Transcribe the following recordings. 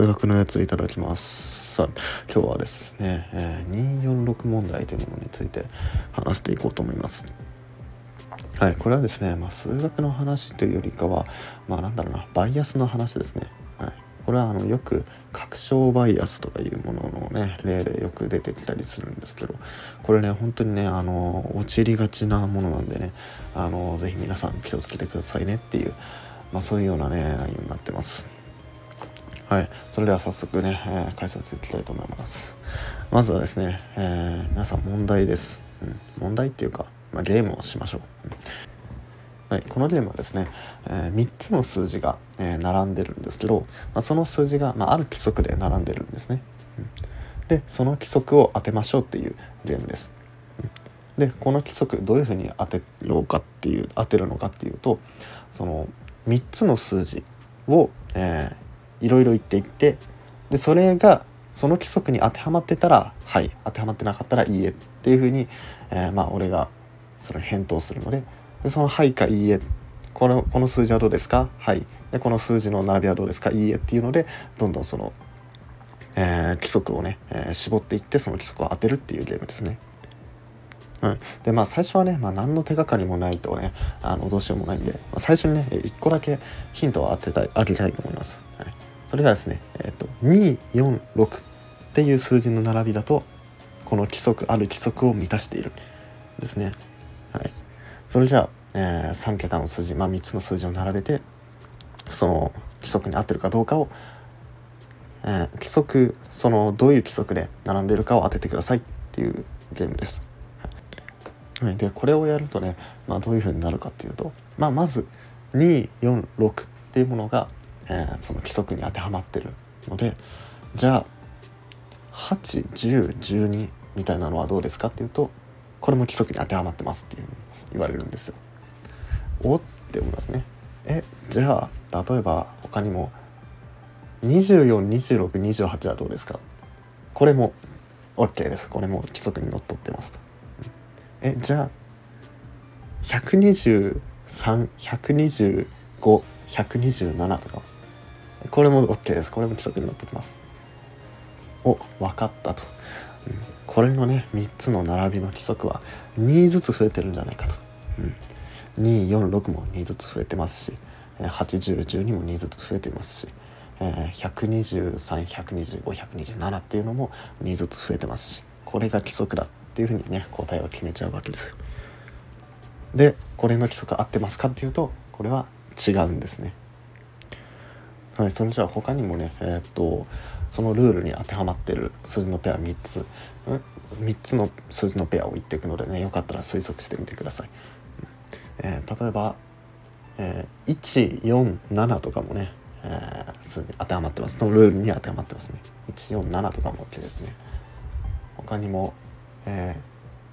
数学のやついただきます。さあ今日はですね、えー、246問題というものについて話していこうと思います。はいこれはですね、まあ、数学の話というよりかはまあなんだろうなバイアスの話ですね。はいこれはあのよく確証バイアスとかいうもののね例でよく出てきたりするんですけどこれね本当にねあの陥りがちなものなんでねあのぜひ皆さん気をつけてくださいねっていうまあ、そういうようなね内容になってます。はい。それでは早速ね、えー、解説いきたいと思います。まずはですね、えー、皆さん問題です、うん、問題っていうか、まあ、ゲームをしましょう、はい、このゲームはですね、えー、3つの数字が、え、並んでるんですけど、まあ、その数字が、まあ、ある規則で並んでるんですね、うん、でその規則を当てましょうっていうゲームです。でこの規則どういうふうに当てようかっていう当てるのかっていうとその3つの数字を、えー、いろいろ言っていってでそれがその規則に当てはまってたら「はい」当てはまってなかったら「いいえ」っていうふうに、えー、まあ俺がそれ返答するのででその「はい」か「いいえ」このこの数字はどうですか？はい。でこの数字の並びはどうですか？いいえっていうのでどんどんその、えー、規則をね、えー、絞っていってその規則を当てるっていうゲームですね。うん、でまあ最初はね、まあ、何の手がかりもないとねあのどうしようもないんで、まあ、最初にね1個だけヒントを当てたいあげたいと思います、それがですね、えっ、と246っていう数字の並びだとこの規則ある規則を満たしているですね。はい。それじゃあ、えー、3桁の数字、まあ、3つの数字を並べてその規則に合ってるかどうかを、えー、規則そのどういう規則で並んでいるかを当ててくださいっていうゲームです。はい、でこれをやるとね、まあ、どういうふうになるかっていうと、まあ、まず246っていうものが、えー、その規則に当てはまってるのでじゃあ81012みたいなのはどうですかっていうとこれも規則に当てはまってますっていうふうに言われるんですよ。おって思いますね。えじゃあ例えば他にも242628はどうですか？これも OK です。これも規則にのっとってますと。えじゃあ123125127とかこれも OK です。これも規則になってます。お分かったと、うん、これのね3つの並びの規則は2ずつ増えてるんじゃないかと、うん、246も2ずつ増えてますし8012も2ずつ増えてますし123125127っていうのも2ずつ増えてますしこれが規則だっていうふうにね答えを決めちゃうわけですよ。でこれの規則合ってますかっていうとこれは違うんですね。はい、それじゃあ他にもねえー、っとそのルールに当てはまってる数字のペア3つ。3つの数字のペアを言っていくのでねよかったら推測してみてください。えー、例えば、えー、147とかもね、えー、数字当てはまってます。そのルールに当てはまってますね。147とかも OK ですね。他にもえ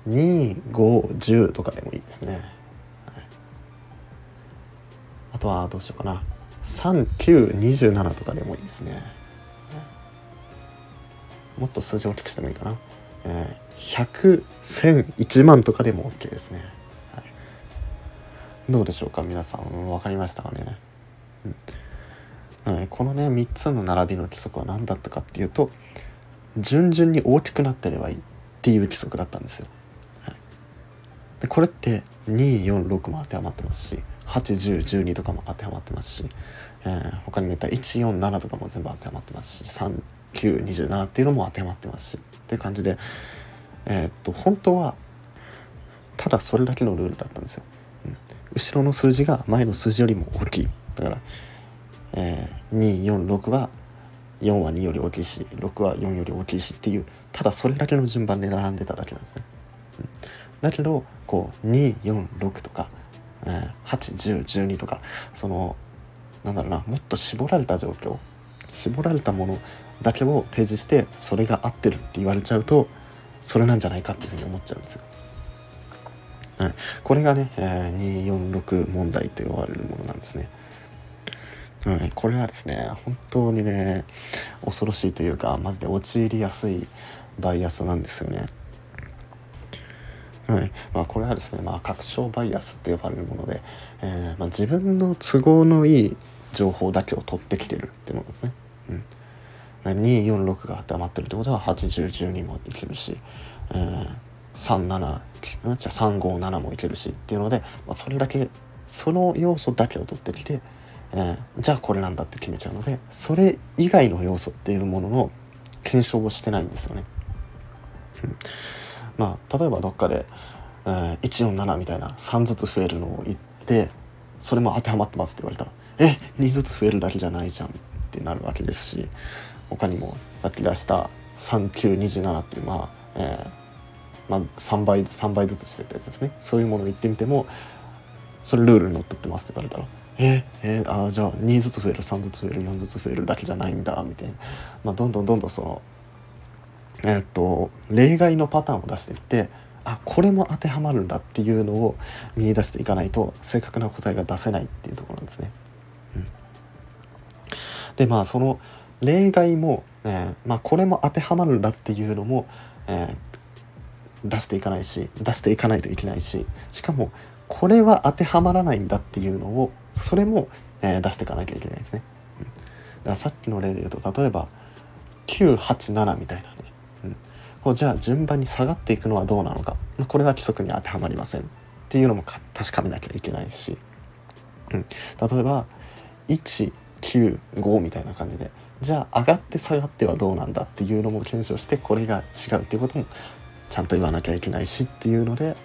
ー、2510とかでもいいですね、はい、あとはどうしようかな。3927とかでもいいですね。もっと数字を大きくしてもいいかな、えー、1001001万とかでも OK ですね、はい、どうでしょうか？皆さん。分かりましたかね、うん。はい、このね3つの並びの規則は何だったかっていうと順々に大きくなってればいいっていう規則だったんですよ。はい、でこれって246も当てはまってますし81012とかも当てはまってますし、えー、他にも言った147とかも全部当てはまってますし3927っていうのも当てはまってますしっていう感じでえー、っと本当はただそれだけのルールだったんですよ。うん、後ろの数字が前の数字よりも大きいだから、えー、246は4は2より大きいし6は4より大きいしっていうただそれだけの順番で並んでただけなんですね。うん、だけどこう246とか、え、81012とかそのなんだろうなもっと絞られた状況絞られたものだけを提示してそれが合ってるって言われちゃうとそれなんじゃないかっていうふうに思っちゃうんですよ。はい、これがね、えー、246問題と呼ばれるものなんですね。うん、これはですね本当にね恐ろしいというかマジで陥りやすいバイアスなんですよね。はいまあ、これはですね、まあ、確証バイアスって呼ばれるもので、えーまあ、自分の都合のいい情報だけを取ってきてるっていうものですね。うん246が当てはまってるってことは8012もいけるし、えー、37じゃあ357もいけるしっていうので、まあ、それだけその要素だけを取ってきて、えー、じゃあこれなんだって決めちゃうのでそれ以外の要素っていうものの検証をしてないんですよね。まあ例えばどっかで、えー、147みたいな3ずつ増えるのを言ってそれも当てはまってますって言われたらえ2ずつ増えるだけじゃないじゃんってなるわけですし他にもさっき出した3927っていうまあ、えー、まあ、3倍3倍ずつしてたやつですね。そういうものを言ってみてもそれルールにのっとってますって言われたらええー、あじゃあ2ずつ増える3ずつ増える4ずつ増えるだけじゃないんだみたいな、まあ、どんどんどんどんそのえ、っと例外のパターンを出していってあこれも当てはまるんだっていうのを見出していかないと正確な答えが出せないっていうところなんですね。うん、でまあその例外も、えー、まあ、これも当てはまるんだっていうのも、えー、出していかないし出していかないといけないししかもこれは当てはまらないんだっていうのをそれも、えー、出していかなきゃいけないですね。うん、だからさっきの例で言うと例えば987みたいなこうじゃあ順番に下がっていくのはどうなのか。これは規則に当てはまりません。っていうのも確かめなきゃいけないし、うん、例えば195みたいな感じでじゃあ上がって下がってはどうなんだ？っていうのも検証してこれが違うっていうこともちゃんと言わなきゃいけないしっていうので、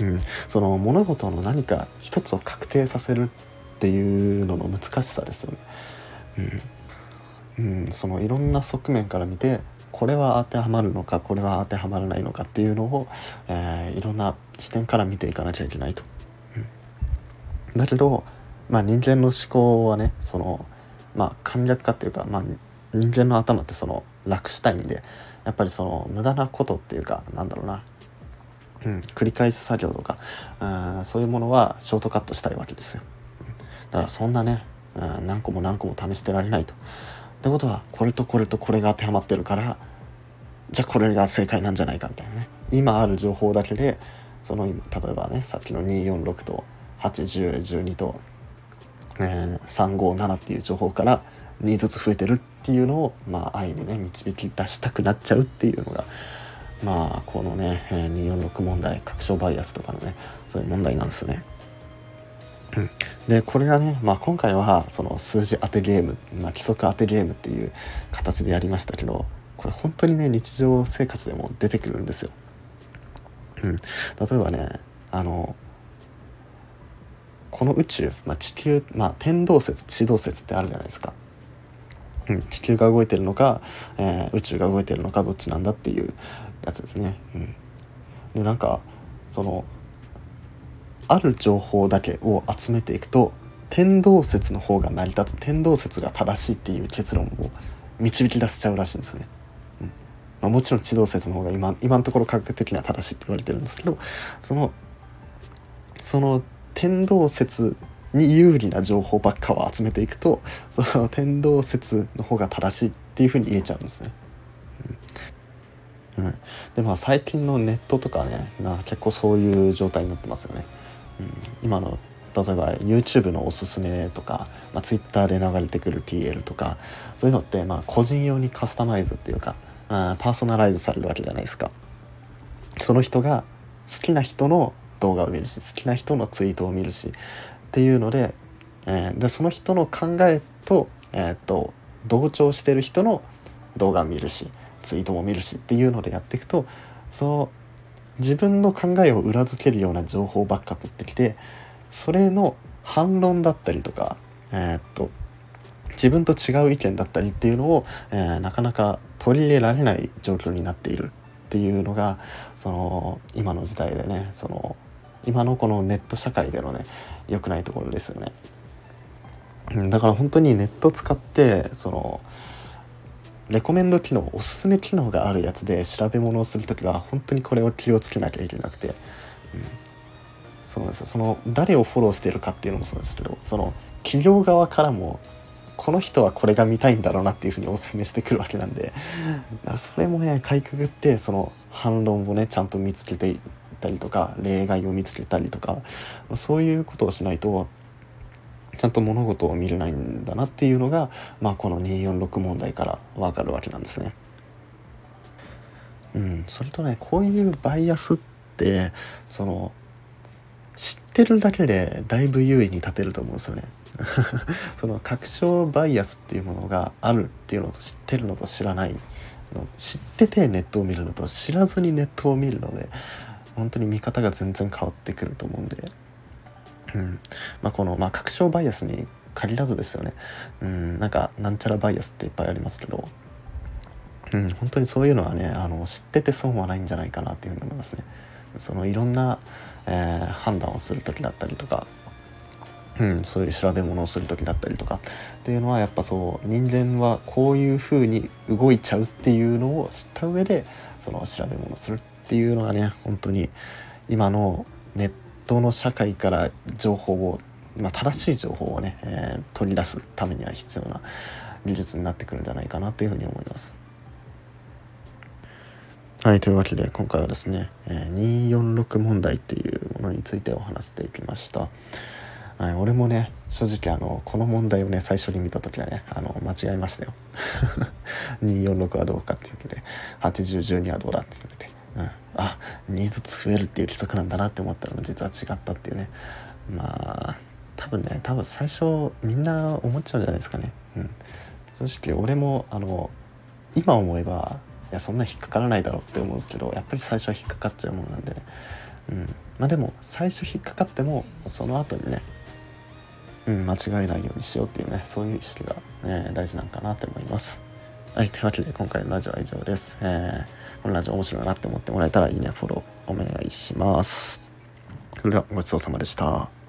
うん、その物事の何か一つを確定させるっていうのの難しさですよね。うん、うん、そのいろんな側面から見てこれは当てはまるのかこれは当てはまらないのかっていうのを、えー、いろんな視点から見ていかなきゃいけないと。うん、だけど、まあ、人間の思考はねその、まあ、簡略化っていうか、まあ、人間の頭ってその楽したいんでやっぱりその無駄なことっていうかなんだろうな、うん、繰り返す作業とか、うん、そういうものはショートカットしたいわけですよ。だからそんなね、うん、何個も何個も試してられないと。ってことはこれとこれとこれが当てはまってるからじゃあこれが正解なんじゃないかみたいなね今ある情報だけでその例えばねさっきの246と8012と、えー、357っていう情報から2ずつ増えてるっていうのをまあ愛にね導き出したくなっちゃうっていうのがまあこのね、えー、246問題確証バイアスとかのねそういう問題なんですよね。うん、でこれがね、まあ、今回はその数字当てゲーム、まあ、規則当てゲームっていう形でやりましたけどこれ本当にね日常生活でも出てくるんですよ。うん、例えばねあのこの宇宙、まあ、地球、まあ、天動説地動説ってあるじゃないですか。うん、地球が動いてるのか、えー、宇宙が動いてるのかどっちなんだっていうやつですね。うん、でなんかそのある情報だけを集めていくと天動説の方が成り立つ天動説が正しいっていう結論を導き出しちゃうらしいんですね。まあ、もちろん地動説の方が今今のところ科学的には正しいって言われてるんですけどそのその天動説に有利な情報ばっかを集めていくとその天動説の方が正しいっていうふうに言えちゃうんですね。うん、うん、でまあ最近のネットとかね結構そういう状態になってますよね。うん、今の例えば YouTube のおすすめとか、まあ、Twitter で流れてくる TL とかそういうのってまあ個人用にカスタマイズっていうかあパーソナライズされるわけじゃないですか。その人が好きな人の動画を見るし好きな人のツイートを見るしっていうので,、えー、でその人の考えと,、えー、と同調してる人の動画を見るしツイートも見るしっていうのでやっていくとその自分の考えを裏付けるような情報ばっか取ってきてそれの反論だったりとか、えー、っと自分と違う意見だったりっていうのを、えー、なかなか取り入れられない状況になっているっていうのがその今の時代でねその今のこのネット社会でのね良くないところですよね。だから本当にネット使ってそのレコメンド機能おすすめ機能があるやつで調べ物をする時は本当にこれを気をつけなきゃいけなくて、うん、そうなんですよ。その誰をフォローしてるかっていうのもそうですけどその企業側からもこの人はこれが見たいんだろうなっていうふうにおすすめしてくるわけなんでそれもねかいくぐってその反論をねちゃんと見つけていったりとか例外を見つけたりとかそういうことをしないとちゃんと物事を見れないんだなっていうのが、まあ、この246問題から分かるわけなんですね。うん、それとねこういうバイアスってそのてるだけでだいぶ優位に立てると思うんですよね。その確証バイアスっていうものがあるっていうのと知ってるのと知らないの知っててネットを見るのと知らずにネットを見るので本当に見方が全然変わってくると思うんで、うん。まあ、この、まあ、確証バイアスに限らずですよね、うん、なんかなんちゃらバイアスっていっぱいありますけど、うん、本当にそういうのはねあの知ってて損はないんじゃないかなっていうふうに思いますね。そのいろんな、えー、判断をする時だったりとか、うん、そういう調べ物をする時だったりとかっていうのはやっぱそう人間はこういうふうに動いちゃうっていうのを知った上でその調べ物をするっていうのがね本当に今のネットの社会から情報を、まあ、正しい情報をね、えー、取り出すためには必要な技術になってくるんじゃないかなというふうに思います。はい、というわけで今回はですね、えー、246問題っていうものについてお話していきました。はい、俺もね正直あのこの問題をね最初に見た時はねあの間違えましたよ。246はどうかっていうわけで8012はどうだって言われて、うん、あ2ずつ増えるっていう規則なんだなって思ったら実は違ったっていうねまあ多分ね多分最初みんな思っちゃうじゃないですかね。うん、正直俺もあの今思えばいやそんな引っかからないだろうって思うんですけどやっぱり最初は引っかかっちゃうものなんでね、うん、まあでも最初引っかかってもその後にね、うん、間違えないようにしようっていうねそういう意識が、ね、大事なんかなって思います。はいというわけで今回のラジオは以上です、えー、このラジオ面白いなって思ってもらえたらいいねフォローお願いします。それではごちそうさまでした。